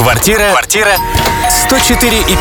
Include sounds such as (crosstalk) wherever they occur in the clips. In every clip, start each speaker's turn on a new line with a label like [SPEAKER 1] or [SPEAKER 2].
[SPEAKER 1] Квартира. Квартира. 104 и 5.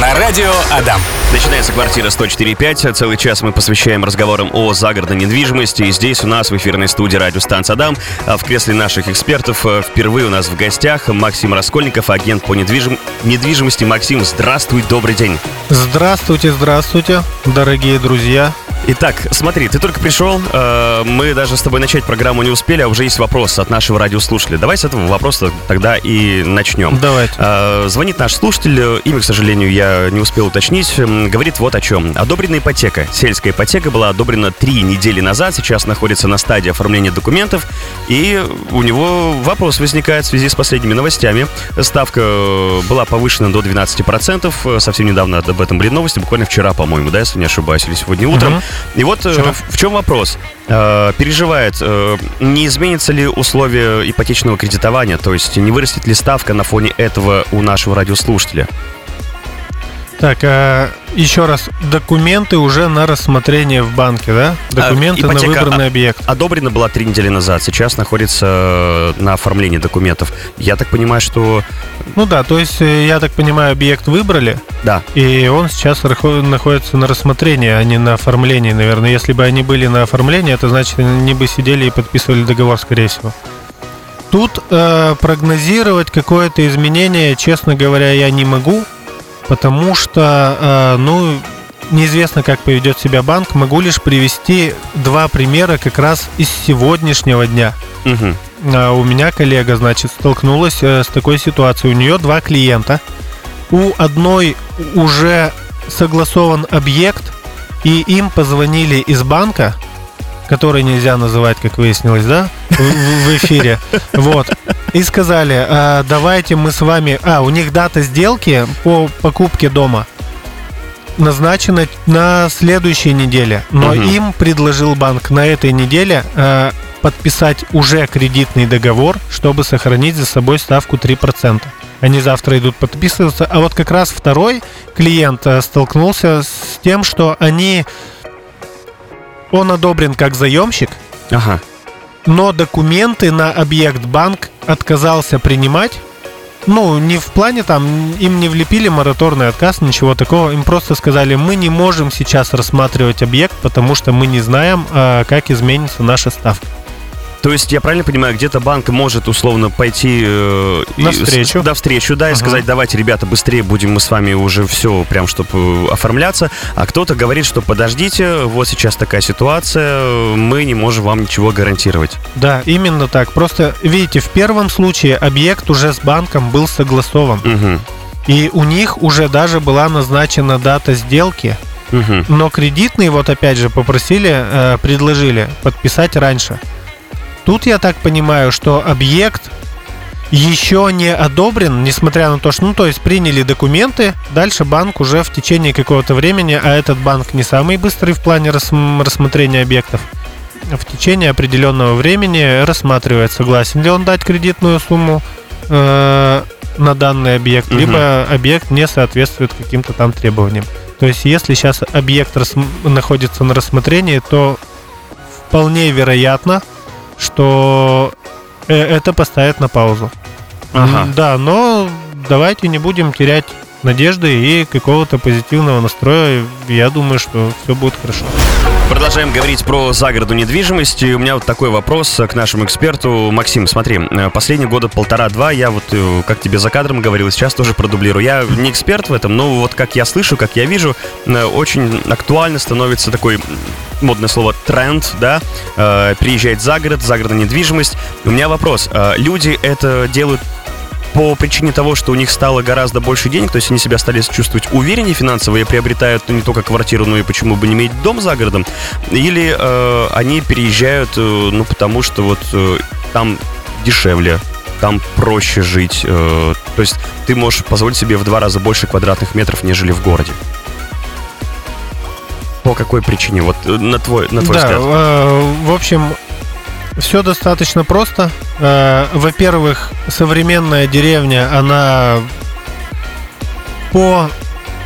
[SPEAKER 1] На радио Адам.
[SPEAKER 2] Начинается квартира 104.5. Целый час мы посвящаем разговорам о загородной недвижимости. И здесь у нас в эфирной студии радиостанция Адам. А в кресле наших экспертов э, впервые у нас в гостях Максим Раскольников, агент по недвижим... недвижимости. Максим, здравствуй, добрый день.
[SPEAKER 3] Здравствуйте, здравствуйте, дорогие друзья.
[SPEAKER 2] Итак, смотри, ты только пришел, э, мы даже с тобой начать программу не успели, а уже есть вопрос от нашего радиослушателя. Давай с этого вопроса тогда и начнем.
[SPEAKER 3] Давайте.
[SPEAKER 2] Э, звонит наш слушатель, имя, к сожалению, я не успел уточнить, говорит вот о чем. Одобрена ипотека. Сельская ипотека была одобрена три недели назад, сейчас находится на стадии оформления документов, и у него вопрос возникает в связи с последними новостями. Ставка э, была повышена до 12%, совсем недавно об этом были новости, буквально вчера, по-моему, да, если не ошибаюсь, или сегодня утром.
[SPEAKER 3] Мгм.
[SPEAKER 2] И вот э,
[SPEAKER 3] Вчера.
[SPEAKER 2] в, в чем вопрос? Э, переживает, э, не изменятся ли условия ипотечного кредитования, то есть не вырастет ли ставка на фоне этого у нашего радиослушателя?
[SPEAKER 3] Так, а, еще раз, документы уже на рассмотрение в банке, да? Документы на
[SPEAKER 2] ипотека,
[SPEAKER 3] выбранный
[SPEAKER 2] а-
[SPEAKER 3] объект.
[SPEAKER 2] Одобрена была три недели назад, сейчас находится э, на оформлении документов. Я так понимаю, что
[SPEAKER 3] Ну да, то есть, э, я так понимаю, объект выбрали,
[SPEAKER 2] да,
[SPEAKER 3] и он сейчас находится на рассмотрении, а не на оформлении, наверное. Если бы они были на оформлении, это значит, они бы сидели и подписывали договор, скорее всего. Тут э, прогнозировать какое-то изменение, честно говоря, я не могу, потому что, э, ну, неизвестно, как поведет себя банк. Могу лишь привести два примера как раз из сегодняшнего дня. А, У меня коллега, значит, столкнулась э, с такой ситуацией. У нее два клиента. У одной уже согласован объект, и им позвонили из банка, который нельзя называть, как выяснилось, да, в, в- эфире. Вот. И сказали, «А, давайте мы с вами... А, у них дата сделки по покупке дома назначена на следующей неделе. Но
[SPEAKER 2] Мгм.
[SPEAKER 3] им предложил банк на этой неделе э, подписать уже кредитный договор, чтобы сохранить за собой ставку 3%. Они завтра идут подписываться. А вот как раз второй клиент э, столкнулся с тем, что они... Он одобрен как заемщик,
[SPEAKER 2] ага.
[SPEAKER 3] но документы на объект банк отказался принимать. Ну, не в плане там, им не влепили мораторный отказ, ничего такого. Им просто сказали, мы не можем сейчас рассматривать объект, потому что мы не знаем, а, как изменится наша ставка.
[SPEAKER 2] То есть, я правильно понимаю, где-то банк может условно пойти э, и
[SPEAKER 3] Навстречу.
[SPEAKER 2] с- навстречу, да, и
[SPEAKER 3] Ага.
[SPEAKER 2] сказать, давайте, ребята, быстрее будем мы с вами уже все прям, чтобы оформляться. А кто-то говорит, что подождите, вот сейчас такая ситуация, мы не можем вам ничего гарантировать.
[SPEAKER 3] Да, именно так. Просто, видите, в первом случае объект уже с банком был согласован.
[SPEAKER 2] Мгм.
[SPEAKER 3] И у них уже даже была назначена дата сделки.
[SPEAKER 2] Мгм.
[SPEAKER 3] Но кредитные, вот опять же, попросили, э, предложили подписать раньше. Тут я так понимаю, что объект еще не одобрен, несмотря на то, что, ну, то есть приняли документы, дальше банк уже в течение какого-то времени, а этот банк не самый быстрый в плане рассм- рассмотрения объектов, в течение определенного времени рассматривает, согласен ли он дать кредитную сумму э, на данный объект,
[SPEAKER 2] Мгм.
[SPEAKER 3] либо объект не соответствует каким-то там требованиям. То есть, если сейчас объект находится на рассмотрении, то вполне вероятно, что э, это поставят на паузу.
[SPEAKER 2] Ага.
[SPEAKER 3] Да, но давайте не будем терять надежды и какого-то позитивного настроя. Я думаю, что все будет хорошо.
[SPEAKER 2] Продолжаем говорить про загородную недвижимость. И у меня вот такой вопрос к нашему эксперту. Максим, смотри, э, последние года полтора-два я вот, э, как тебе за кадром говорил, сейчас тоже продублирую. Я не эксперт в этом, но вот как я слышу, как я вижу, э, очень актуально становится такой модное слово тренд, да, приезжать за город, загородная недвижимость. У меня вопрос. Люди это делают по причине того, что у них стало гораздо больше денег, то есть они себя стали чувствовать увереннее финансово и приобретают ну, не только квартиру, но и почему бы не иметь дом за городом, или э, они переезжают, э, ну, потому что вот э, там дешевле, там проще жить, э, то есть ты можешь позволить себе в два раза больше квадратных метров, нежели в городе. По какой причине? Вот э, на твой, на твой
[SPEAKER 3] да,
[SPEAKER 2] взгляд.
[SPEAKER 3] э, в общем, все достаточно просто. Э, Во-первых, современная деревня, она по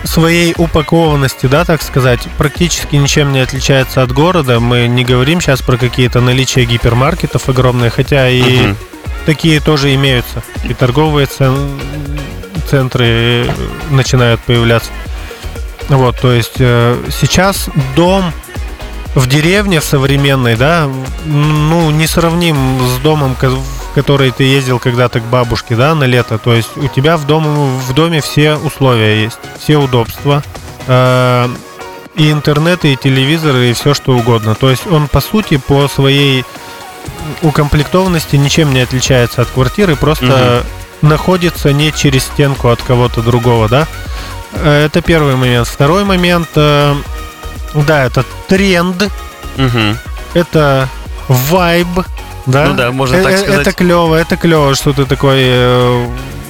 [SPEAKER 3] своей упакованности, да, так сказать, практически ничем не отличается от города. Мы не говорим сейчас про какие-то наличия гипермаркетов огромные, хотя и
[SPEAKER 2] Мгм.
[SPEAKER 3] такие тоже имеются. И торговые цен- центры начинают появляться. Вот, то есть э, сейчас дом в деревне современной, да, ну, не сравним с домом, в который ты ездил когда-то к бабушке, да, на лето. То есть у тебя в, дом, в доме все условия есть, все удобства. э, и интернет, и телевизор, и все что угодно. То есть он, по сути, по своей укомплектованности ничем не отличается от квартиры, просто находится не через стенку от кого-то другого, да. Э, Это первый момент. Второй момент, э, да, это тренд,
[SPEAKER 2] Мгм.
[SPEAKER 3] это вайб, да.
[SPEAKER 2] Ну да, можно
[SPEAKER 3] Э,
[SPEAKER 2] так
[SPEAKER 3] э,
[SPEAKER 2] сказать.
[SPEAKER 3] Это клево, это клево, что ты такой э,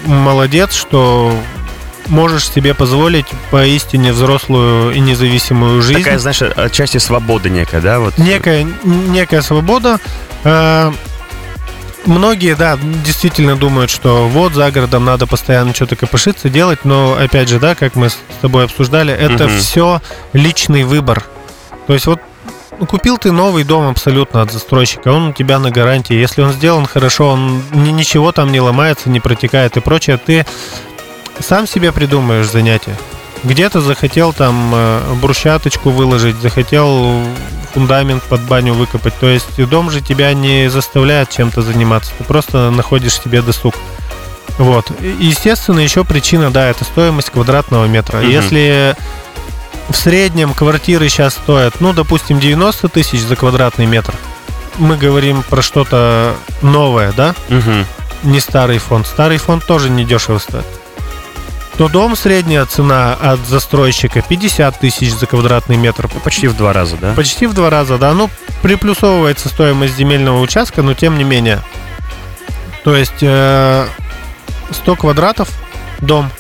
[SPEAKER 3] молодец, что можешь себе позволить поистине взрослую и независимую жизнь.
[SPEAKER 2] Такая, знаешь, отчасти свобода некая, да? Вот.
[SPEAKER 3] некая, некая свобода. Э, Многие, да, действительно думают, что вот за городом надо постоянно что-то копошиться, делать, но опять же, да, как мы с тобой обсуждали, это
[SPEAKER 2] Мгм.
[SPEAKER 3] все личный выбор. То есть вот ну, купил ты новый дом абсолютно от застройщика, он у тебя на гарантии. Если он сделан хорошо, он ни- ничего там не ломается, не протекает и прочее, ты сам себе придумаешь занятие. Где-то захотел там э, брусчаточку выложить, захотел фундамент под баню выкопать. То есть дом же тебя не заставляет чем-то заниматься. Ты просто находишь себе досуг. Вот. И, Естественно, еще причина, да, это стоимость квадратного метра.
[SPEAKER 2] Мгм.
[SPEAKER 3] Если в среднем квартиры сейчас стоят, ну, допустим, 90 тысяч за квадратный метр, мы говорим про что-то новое, да?
[SPEAKER 2] Мгм.
[SPEAKER 3] не старый фонд. Старый фонд тоже не дешево стоит. То дом средняя цена от застройщика 50 тысяч за квадратный метр.
[SPEAKER 2] Почти в два раза, да?
[SPEAKER 3] Почти в два раза, да. Ну, приплюсовывается стоимость земельного участка, но тем не менее. То есть э, 100 квадратов дом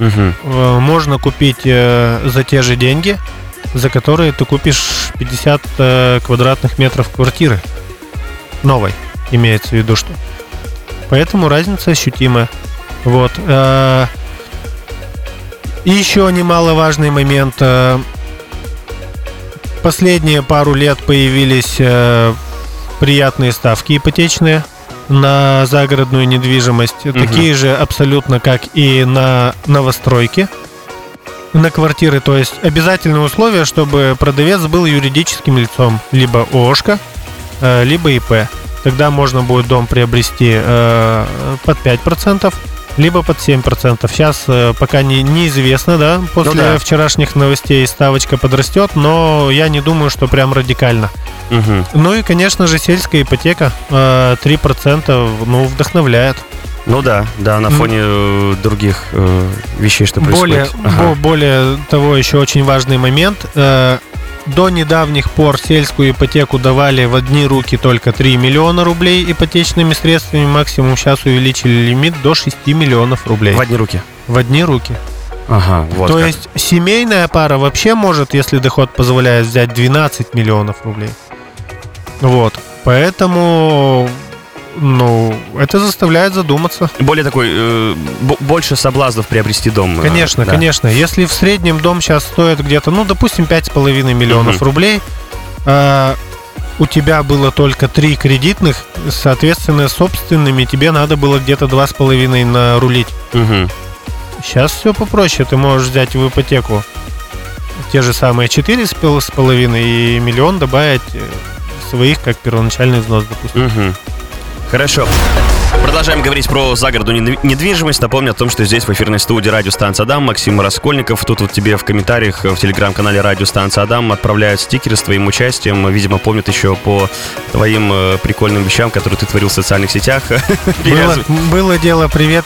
[SPEAKER 2] Мгм.
[SPEAKER 3] э, можно купить э, за те же деньги, за которые ты купишь 50 э, квадратных метров квартиры. Новой, имеется в виду, что. Поэтому разница ощутимая. Вот. э, И еще немаловажный момент. э, Последние пару лет появились э, приятные ставки ипотечные на загородную недвижимость. Такие же абсолютно, как и на новостройки на квартиры. То есть обязательное условие, чтобы продавец был юридическим лицом. Либо ООшка, э, либо ИП. Тогда можно будет дом приобрести под 5%, либо под 7%. Сейчас э, пока не, неизвестно, да, после
[SPEAKER 2] Ну да.
[SPEAKER 3] вчерашних новостей ставочка подрастет, но я не думаю, что прям радикально.
[SPEAKER 2] Мгм.
[SPEAKER 3] Ну и, конечно же, сельская ипотека э, 3%, ну, вдохновляет.
[SPEAKER 2] Ну да, да, на фоне э, других э, вещей, что
[SPEAKER 3] Более,
[SPEAKER 2] происходит. Ага.
[SPEAKER 3] бо- более того, еще очень важный момент. э, до недавних пор сельскую ипотеку давали в одни руки только 3 миллиона рублей ипотечными средствами. Максимум сейчас увеличили лимит до 6 миллионов рублей.
[SPEAKER 2] В одни руки.
[SPEAKER 3] В одни руки.
[SPEAKER 2] Ага, вот
[SPEAKER 3] То
[SPEAKER 2] как.
[SPEAKER 3] есть семейная пара вообще может, если доход позволяет, взять 12 миллионов рублей. Вот. Поэтому, ну, это заставляет задуматься.
[SPEAKER 2] Более такой, э, бо- больше соблазнов приобрести дом. э,
[SPEAKER 3] Конечно,
[SPEAKER 2] да.
[SPEAKER 3] конечно. Если в среднем дом сейчас стоит где-то, ну, допустим, 5,5 миллионов
[SPEAKER 2] Мгм.
[SPEAKER 3] рублей, а, у тебя было только три кредитных, соответственно, собственными тебе надо было где-то 2,5 нарулить.
[SPEAKER 2] Мгм.
[SPEAKER 3] Сейчас все попроще. Ты можешь взять в ипотеку те же самые 4,5 и миллион добавить э, своих, как первоначальный взнос, допустим.
[SPEAKER 2] Мгм. Хорошо. Продолжаем говорить про загородную нед- недвижимость. Напомню о том, что здесь в эфирной студии радиостанция Адам Максим Раскольников. Тут вот тебе в комментариях э, в телеграм-канале радиостанция Адам отправляют стикеры с твоим участием. Видимо, помнят еще по твоим э, прикольным вещам, которые ты творил в социальных сетях. (laughs)
[SPEAKER 3] Было, было дело, привет,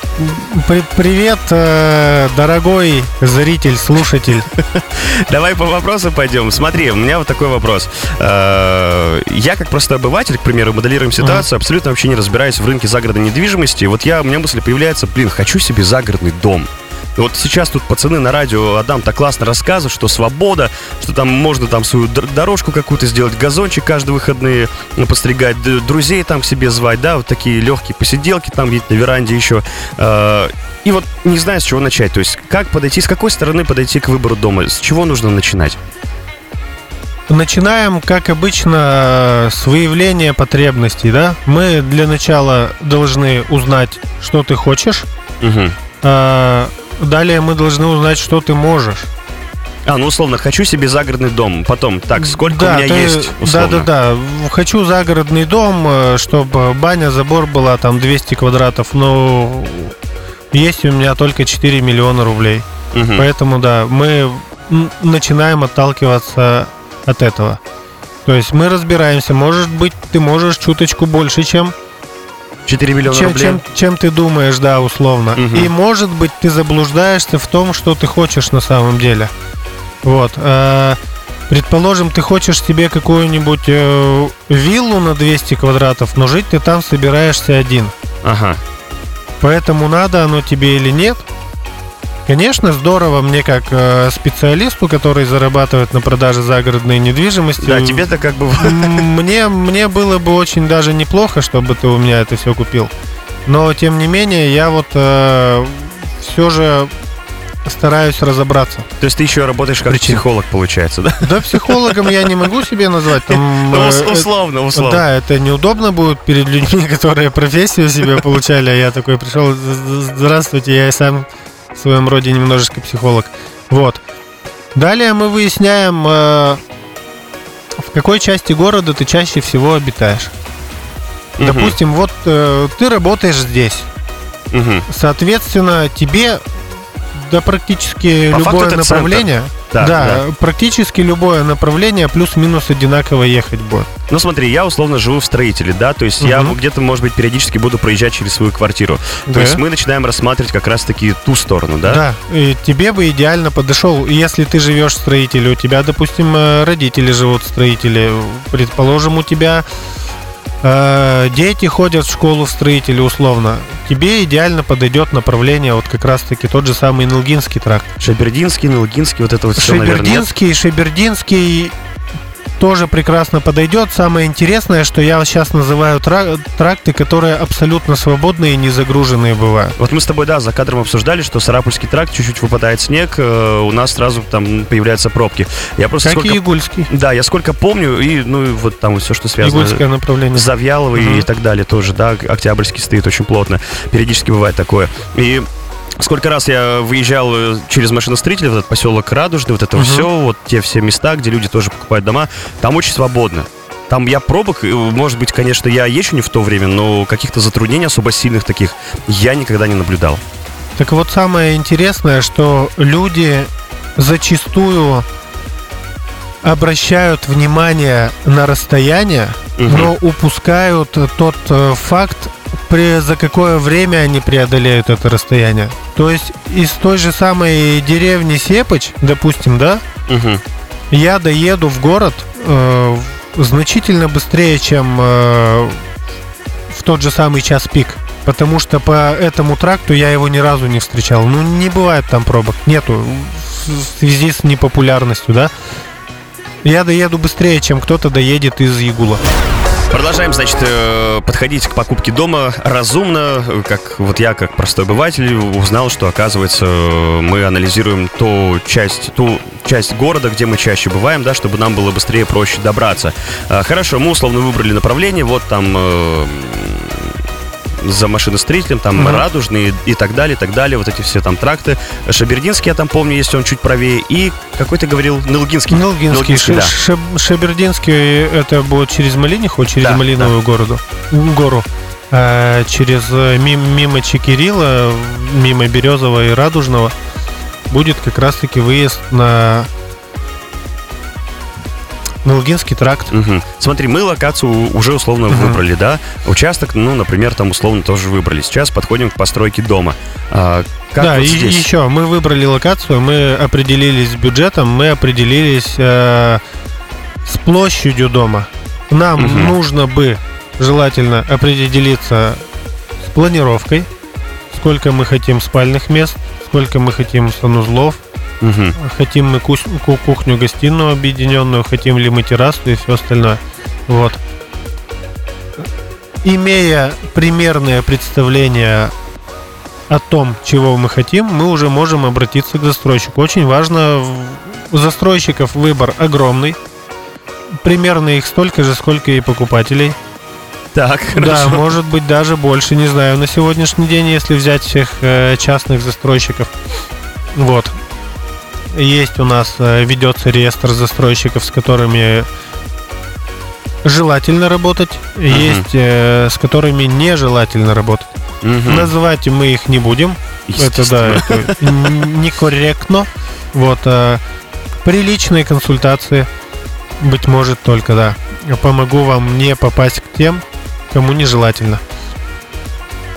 [SPEAKER 3] при- привет, э, дорогой зритель, слушатель. (laughs)
[SPEAKER 2] Давай по вопросу пойдем. Смотри, у меня вот такой вопрос. Я, как просто обыватель, к примеру, моделируем ситуацию, абсолютно вообще не разбираюсь в рынке загородной недвижимости. Вот я, у меня мысль появляется, блин, хочу себе загородный дом. Вот сейчас тут пацаны на радио Адам так классно рассказывают, что свобода, что там можно там свою дор- дорожку какую-то сделать, газончик каждые выходные постригать, д- друзей там к себе звать, да, вот такие легкие посиделки там где-то на веранде еще. Э, И вот не знаю, с чего начать. То есть, как подойти, с какой стороны подойти к выбору дома? С чего нужно начинать?
[SPEAKER 3] Начинаем, как обычно, с выявления потребностей, да? Мы для начала должны узнать, что ты хочешь.
[SPEAKER 2] Угу.
[SPEAKER 3] А, далее мы должны узнать, что ты можешь.
[SPEAKER 2] А, ну условно, хочу себе загородный дом. Потом, так, сколько
[SPEAKER 3] да,
[SPEAKER 2] у меня
[SPEAKER 3] ты-
[SPEAKER 2] есть,
[SPEAKER 3] Да,
[SPEAKER 2] условно?
[SPEAKER 3] да, да. Хочу загородный дом, э, чтобы баня, забор была там 200 квадратов, но есть у меня только 4 миллиона рублей.
[SPEAKER 2] Мгм.
[SPEAKER 3] Поэтому, да, мы начинаем отталкиваться от этого. То есть мы разбираемся, может быть, ты можешь чуточку больше, чем
[SPEAKER 2] 4 миллиона
[SPEAKER 3] чем,
[SPEAKER 2] рублей.
[SPEAKER 3] чем, чем ты думаешь, да, условно.
[SPEAKER 2] Мгм.
[SPEAKER 3] И может быть ты заблуждаешься в том, что ты хочешь на самом деле. Вот. э, предположим, ты хочешь себе какую-нибудь э, виллу на 200 квадратов, но жить ты там собираешься один.
[SPEAKER 2] Ага.
[SPEAKER 3] Поэтому надо оно тебе или нет. Конечно, здорово мне как э, специалисту, который зарабатывает на продаже загородной недвижимости.
[SPEAKER 2] Да, тебе-то как бы...
[SPEAKER 3] Мне, мне было бы очень даже неплохо, чтобы ты у меня это все купил. Но, тем не менее, я вот все же стараюсь разобраться.
[SPEAKER 2] То есть ты еще работаешь как
[SPEAKER 3] Причин.
[SPEAKER 2] психолог, получается, да?
[SPEAKER 3] Да, психологом я не могу себе назвать. Там,
[SPEAKER 2] Ну,
[SPEAKER 3] э,
[SPEAKER 2] ус-
[SPEAKER 3] э,
[SPEAKER 2] условно, условно.
[SPEAKER 3] Да, это неудобно будет перед людьми, (laughs) которые профессию себе получали, а я такой пришел, «З- з- здравствуйте, я и сам в своем роде немножечко психолог. Вот. Далее мы выясняем, э, в какой части города ты чаще всего обитаешь.
[SPEAKER 2] Мгм.
[SPEAKER 3] Допустим, вот э, ты работаешь здесь.
[SPEAKER 2] Мгм.
[SPEAKER 3] Соответственно, тебе да практически
[SPEAKER 2] По факту
[SPEAKER 3] любое
[SPEAKER 2] это
[SPEAKER 3] направление.
[SPEAKER 2] Да, да.
[SPEAKER 3] практически любое направление плюс-минус одинаково ехать будет.
[SPEAKER 2] Ну смотри, я условно живу в строителе, да, то есть я
[SPEAKER 3] Мгм.
[SPEAKER 2] где-то, может быть, периодически буду проезжать через свою квартиру. То
[SPEAKER 3] Да.
[SPEAKER 2] есть мы начинаем рассматривать как раз-таки ту сторону, да?
[SPEAKER 3] Да, и тебе бы идеально подошел, если ты живешь в строителе, у тебя, допустим, э, родители живут в строителе, предположим, у тебя э, дети ходят в школу в строителе условно, тебе идеально подойдет направление вот как раз-таки тот же самый Нылгинский тракт.
[SPEAKER 2] Шабердинский, Нылгинский, вот это вот все, наверное, нет?
[SPEAKER 3] Шебердинский, Шебердинский тоже прекрасно подойдет. Самое интересное, что я сейчас называю тра- тракты, которые абсолютно свободные и не загруженные бывают.
[SPEAKER 2] Вот мы с тобой, да, за кадром обсуждали, что Сарапульский тракт, чуть-чуть выпадает снег, э, у нас сразу там появляются пробки. Я просто
[SPEAKER 3] Как
[SPEAKER 2] сколько...
[SPEAKER 3] и Игульский.
[SPEAKER 2] Да, я сколько помню, и, ну, и вот там все, что связано...
[SPEAKER 3] Игульское направление.
[SPEAKER 2] с Завьяловой
[SPEAKER 3] Мгм.
[SPEAKER 2] и так далее тоже, да, Октябрьский стоит очень плотно. Периодически бывает такое. И Сколько раз я выезжал э, через машиностроителя, в этот поселок Радужный, вот это
[SPEAKER 3] Мгм.
[SPEAKER 2] все, вот те все места, где люди тоже покупают дома, там очень свободно. Там я пробок, э, может быть, конечно, я езжу не в то время, но каких-то затруднений особо сильных таких я никогда не наблюдал.
[SPEAKER 3] Так вот, самое интересное, что люди зачастую обращают внимание на расстояние,
[SPEAKER 2] Мгм.
[SPEAKER 3] но упускают тот э, факт, при, за какое время они преодолеют это расстояние. То есть из той же самой деревни Сепыч, допустим, да,
[SPEAKER 2] Мгм.
[SPEAKER 3] я доеду в город э, значительно быстрее, чем э, в тот же самый час пик. Потому что по этому тракту я его ни разу не встречал. Ну, не бывает там пробок. Нету. В связи с непопулярностью, да? Я доеду быстрее, чем кто-то доедет из Ягула.
[SPEAKER 2] Продолжаем, значит, э, подходить к покупке дома разумно. э, Как вот я, как простой обыватель, узнал, что, оказывается, э, мы анализируем ту часть, ту часть города, где мы чаще бываем, да, чтобы нам было быстрее, проще добраться. А, Хорошо, мы условно выбрали направление, вот там э, за машиностроителем, там
[SPEAKER 3] Мгм.
[SPEAKER 2] радужный и так далее, и так далее, вот эти все там тракты. Шабердинский, я там помню, если он чуть правее, и какой ты говорил, Нылгинский.
[SPEAKER 3] Нилгинский,
[SPEAKER 2] Нылгинский, да.
[SPEAKER 3] Ш- Шебердинский, это будет через Малиниху, через
[SPEAKER 2] Да,
[SPEAKER 3] Малиновую городу, гору. А через э, мим- мимо Чекирила, мимо Березового и Радужного будет как раз-таки выезд на Нилгинский тракт.
[SPEAKER 2] Мгм. Смотри, мы локацию уже условно
[SPEAKER 3] Мгм.
[SPEAKER 2] выбрали, да? Участок, ну, например, там условно тоже выбрали. Сейчас подходим к постройке дома. А, как
[SPEAKER 3] да,
[SPEAKER 2] вот
[SPEAKER 3] и
[SPEAKER 2] здесь?
[SPEAKER 3] еще мы выбрали локацию, мы определились с бюджетом, мы определились э, с площадью дома. Нам
[SPEAKER 2] Мгм.
[SPEAKER 3] нужно бы желательно определиться с планировкой, сколько мы хотим спальных мест, сколько мы хотим санузлов,
[SPEAKER 2] Мгм.
[SPEAKER 3] хотим мы кухню-гостиную объединенную, хотим ли мы террасу и все остальное. Вот. Имея примерное представление о том, чего мы хотим, мы уже можем обратиться к застройщику. Очень важно, у застройщиков выбор огромный. Примерно их столько же, сколько и покупателей.
[SPEAKER 2] Так,
[SPEAKER 3] Да,
[SPEAKER 2] хорошо.
[SPEAKER 3] может быть даже больше, не знаю, на сегодняшний день, если взять всех э, частных застройщиков. Вот. Есть у нас, э, ведется реестр застройщиков, с которыми желательно работать, есть э, с которыми нежелательно работать.
[SPEAKER 2] Мгм.
[SPEAKER 3] Называть мы их не будем. Это да, это некорректно. Вот. э, При личной консультации, быть может, только да. Помогу вам не попасть к тем, кому нежелательно.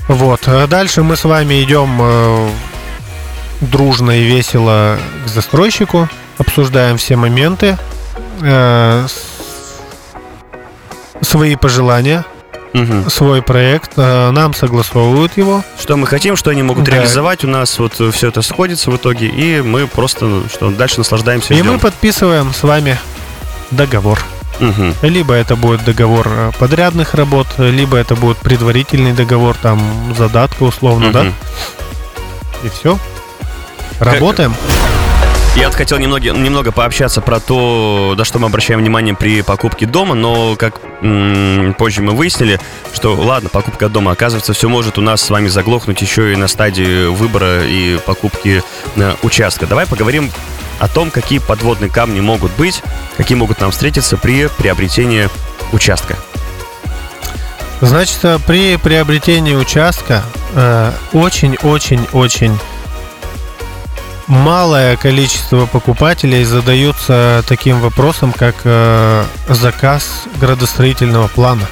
[SPEAKER 3] Вот. а Дальше мы с вами идем э, дружно и весело к застройщику, обсуждаем все моменты, э, свои пожелания,
[SPEAKER 2] Мгм.
[SPEAKER 3] свой проект, э, нам согласовывают его.
[SPEAKER 2] Что мы хотим, что они могут
[SPEAKER 3] Да.
[SPEAKER 2] реализовать, у нас вот все это сходится в итоге, и мы просто что дальше наслаждаемся.
[SPEAKER 3] И
[SPEAKER 2] ждем.
[SPEAKER 3] мы подписываем с вами договор.
[SPEAKER 2] Мгм.
[SPEAKER 3] Либо это будет договор э, подрядных работ, либо это будет предварительный договор, там задатка условно, да?
[SPEAKER 2] Мгм.
[SPEAKER 3] И все. Работаем.
[SPEAKER 2] Я вот хотел немного, немного пообщаться про то, на что мы обращаем внимание при покупке дома, но как м, позже мы выяснили, что ладно, покупка дома, оказывается, все может у нас с вами заглохнуть еще и на стадии выбора и покупки э, участка. Давай поговорим о том, какие подводные камни могут быть, какие могут нам встретиться при приобретении участка.
[SPEAKER 3] Значит, э, при приобретении участка э, очень-очень-очень малое количество покупателей задаются таким вопросом, как э, заказ градостроительного плана.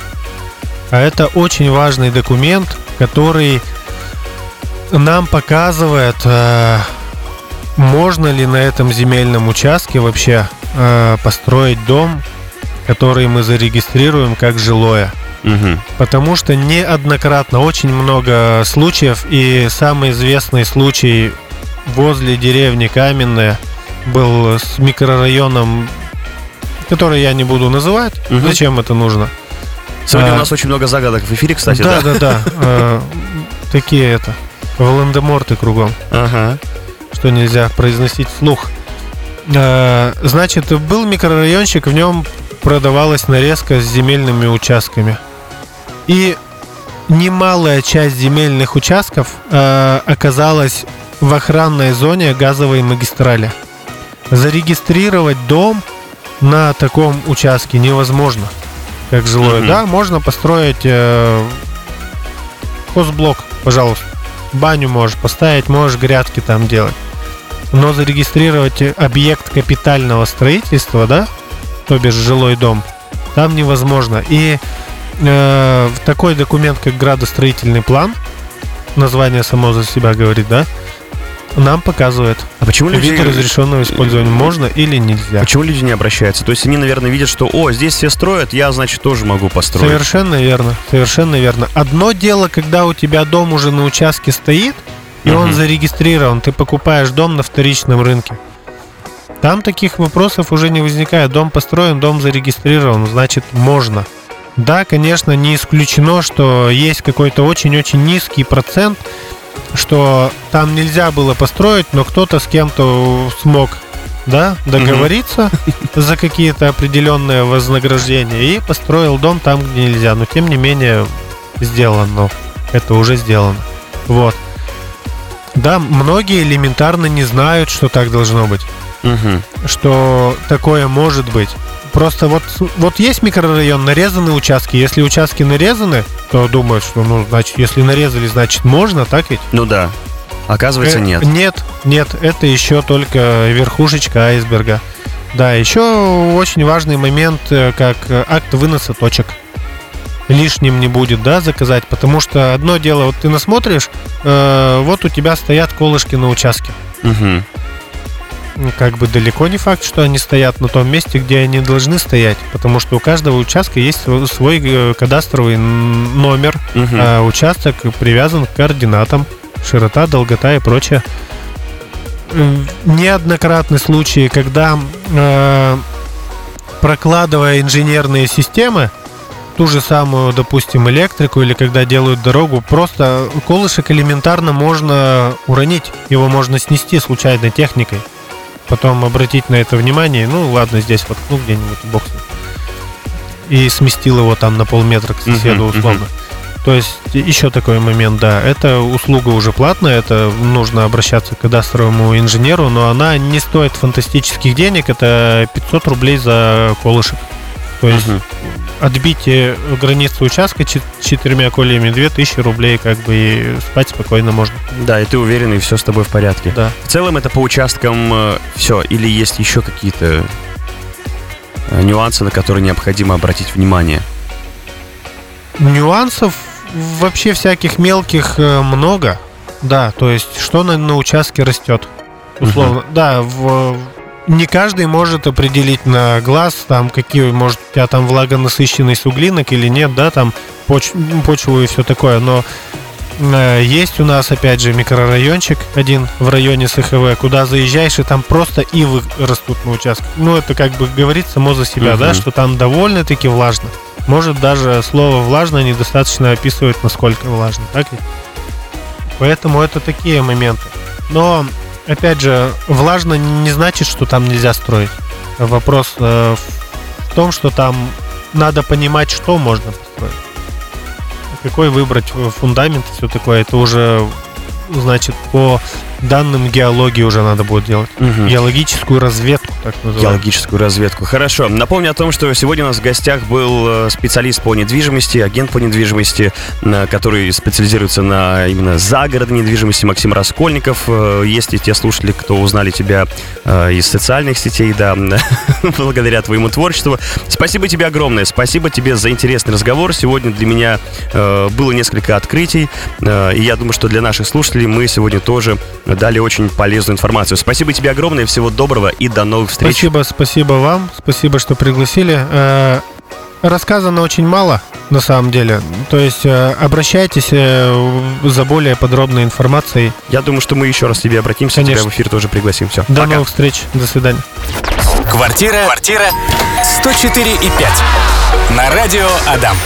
[SPEAKER 3] А это очень важный документ, который нам показывает, э, можно ли на этом земельном участке вообще э, построить дом, который мы зарегистрируем как жилое.
[SPEAKER 2] Мгм.
[SPEAKER 3] Потому что неоднократно очень много случаев, и самый известный случай возле деревни Каменная был с микрорайоном, который я не буду называть.
[SPEAKER 2] Мгм.
[SPEAKER 3] Зачем это нужно?
[SPEAKER 2] Сегодня
[SPEAKER 3] А.
[SPEAKER 2] у нас очень много загадок в эфире, кстати,
[SPEAKER 3] да,
[SPEAKER 2] да?
[SPEAKER 3] да, да. э, Такие это. Волан-де-Морты кругом.
[SPEAKER 2] Ага.
[SPEAKER 3] что нельзя произносить вслух. Э, Значит, был микрорайончик, в нем продавалась нарезка с земельными участками. И немалая часть земельных участков э, оказалась в охранной зоне газовой магистрали. Зарегистрировать дом на таком участке невозможно, как жилой.
[SPEAKER 2] Мгм.
[SPEAKER 3] Да, можно построить э, хозблок, пожалуйста. Баню можешь поставить, можешь грядки там делать. Но зарегистрировать объект капитального строительства, да, то бишь жилой дом, там невозможно. И э, такой документ, как градостроительный план, название само за себя говорит, да, нам показывает
[SPEAKER 2] А почему люди...
[SPEAKER 3] вид разрешенного использования можно или нельзя.
[SPEAKER 2] Почему люди не обращаются? То есть они, наверное, видят, что, о, здесь все строят, я, значит, тоже могу построить.
[SPEAKER 3] Совершенно верно, совершенно верно. Одно дело, когда у тебя дом уже на участке стоит, и он
[SPEAKER 2] Мгм.
[SPEAKER 3] зарегистрирован, ты покупаешь дом на вторичном рынке. Там таких вопросов уже не возникает. Дом построен, дом зарегистрирован, значит можно. Да, конечно, не исключено, что есть какой-то очень-очень низкий процент, что там нельзя было построить, но кто-то с кем-то смог да, договориться (laughs) за какие-то определенные вознаграждения и построил дом там, где нельзя. Но тем не менее сделано. Это уже сделано. Вот. Да, многие элементарно не знают, что так должно быть,
[SPEAKER 2] Мгм.
[SPEAKER 3] Что такое может быть. Просто вот, вот есть микрорайон, нарезаны участки. Если участки нарезаны, то думают, что, ну, значит, если нарезали, значит, можно, так ведь?
[SPEAKER 2] Ну да. Оказывается,
[SPEAKER 3] Э,
[SPEAKER 2] нет.
[SPEAKER 3] Нет, нет, это еще только верхушечка айсберга. Да, еще очень важный момент, э, как акт выноса точек. Лишним не будет, да, заказать, потому что одно дело, вот ты насмотришь, э, вот у тебя стоят колышки на участке.
[SPEAKER 2] Мгм.
[SPEAKER 3] Ну, Как бы далеко не факт, что они стоят на том месте, где они должны стоять, потому что у каждого участка есть свой- э, кадастровый номер,
[SPEAKER 2] Мгм.
[SPEAKER 3] а участок привязан к координатам, широта, долгота и прочее. М, Неоднократны случаи, когда э, прокладывая инженерные системы, ту же самую, допустим, электрику или когда делают дорогу, просто колышек элементарно можно уронить, его можно снести случайной техникой. Потом обратить на это внимание, ну ладно, здесь вот, ну где-нибудь бокс. И сместил его там на полметра к соседу условно. То есть еще такой момент, да, это услуга уже платная, это нужно обращаться к кадастровому инженеру, но она не стоит фантастических денег, это 500 рублей за колышек. То есть. Отбить э, границу участка чет- четырьмя колеями 2000 рублей, как бы и спать спокойно можно.
[SPEAKER 2] Да, и ты уверен, и все с тобой в порядке.
[SPEAKER 3] Да.
[SPEAKER 2] В целом это по участкам все, или есть еще какие-то э, нюансы, на которые необходимо обратить внимание?
[SPEAKER 3] Нюансов вообще всяких мелких э, много. Да, то есть что на, на участке растет. Условно. Да, в, не каждый может определить на глаз, там, какие, может, у тебя там влагонасыщенный суглинок или нет, да, там, поч- почву и все такое, но э, есть у нас, опять же, микрорайончик один в районе СХВ, куда заезжаешь, и там просто ивы растут на участке. Ну, это как бы говорит само за себя, да,
[SPEAKER 2] Мгм.
[SPEAKER 3] что там довольно-таки влажно. Может, даже слово «влажно» недостаточно описывает, насколько влажно, так ведь? Поэтому это такие моменты. Но, опять же, влажно не значит, что там нельзя строить. Вопрос э, в том, что там надо понимать, что можно построить. Какой выбрать э, фундамент и все такое, это уже, значит, по данным геологии уже надо будет делать.
[SPEAKER 2] Мгм.
[SPEAKER 3] Геологическую разведку, так называемую.
[SPEAKER 2] Геологическую разведку. Хорошо. Напомню о том, что сегодня у нас в гостях был э, специалист по недвижимости, агент по недвижимости, который специализируется на именно загородной недвижимости, Максим Раскольников. Э, Есть и те слушатели, кто узнали тебя э, из социальных сетей, да, (laughs) благодаря твоему творчеству. Спасибо тебе огромное. Спасибо тебе за интересный разговор. Сегодня для меня было несколько открытий, и я думаю, что для наших слушателей мы сегодня тоже дали очень полезную информацию. Спасибо тебе огромное, всего доброго и до новых встреч.
[SPEAKER 3] Спасибо, спасибо вам, спасибо, что пригласили. Э, Рассказано очень мало, на самом деле. То есть э, обращайтесь э, за более подробной информацией.
[SPEAKER 2] Я думаю, что мы еще раз к тебе обратимся,
[SPEAKER 3] Конечно.
[SPEAKER 2] тебя в эфир тоже пригласим. Все.
[SPEAKER 3] До новых встреч, до свидания.
[SPEAKER 1] Квартира, квартира 104 и 5. На радио Адам.